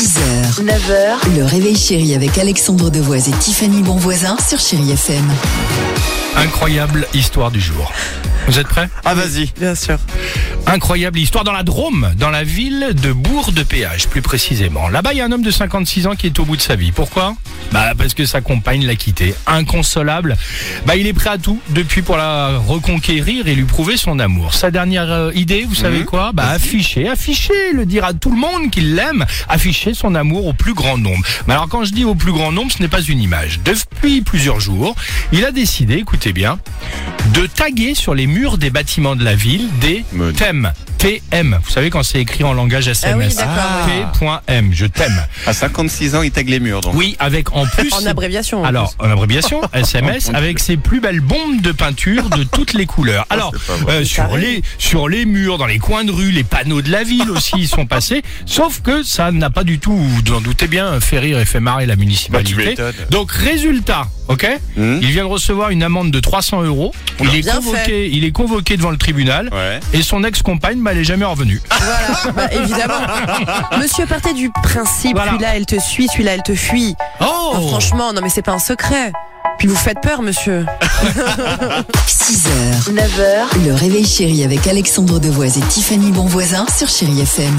6h, 9h, le réveil chéri avec Alexandre Devoise et Tiffany Bonvoisin sur Chéri FM. Incroyable histoire du jour. Vous êtes prêts? Ah vas-y. Bien sûr. Incroyable histoire dans la Drôme, dans la ville de Bourg de Péage, plus précisément. Là-bas, il y a un homme de 56 ans qui est au bout de sa vie. Pourquoi? Bah parce que sa compagne l'a quitté. Inconsolable. Bah il est prêt à tout depuis pour la reconquérir et lui prouver son amour. Sa dernière euh, idée, vous savez quoi? Bah afficher, afficher, le dire à tout le monde qu'il l'aime, afficher son amour au plus grand nombre. Mais alors quand je dis au plus grand nombre, ce n'est pas une image. Depuis plusieurs jours, il a décidé, écoutez bien, de taguer sur les murs des bâtiments de la ville des thèmes. TM. Vous savez quand c'est écrit en langage SMS. d'accord, T.M. Je t'aime. À 56 ans, il tag les murs donc. Oui, avec en plus. En abréviation. en Alors, en abréviation, SMS, avec ses plus belles bombes de peinture de toutes les couleurs. Alors, pas vrai. euh, sur, les, sur les murs, dans les coins de rue, les panneaux de la ville aussi y sont passés. Sauf que ça n'a pas du tout, vous en doutez bien, fait rire et fait marrer la Bah, municipalité. m'étonnes. Donc, résultat, ok Hmm. Il vient de recevoir une amende de 300 euros. Il est, convoqué, il est convoqué devant le tribunal. Ouais. Et son ex-compagne, bah, elle est jamais revenue. Voilà, bah, évidemment. Monsieur partait du principe, Voilà. celui-là elle te suit, celui-là elle te fuit. Oh Oh, franchement, non mais c'est pas un secret. Puis vous faites peur, monsieur. 6h, 9h, le réveil chéri avec Alexandre Devoise et Tiffany Bonvoisin sur Chéri FM.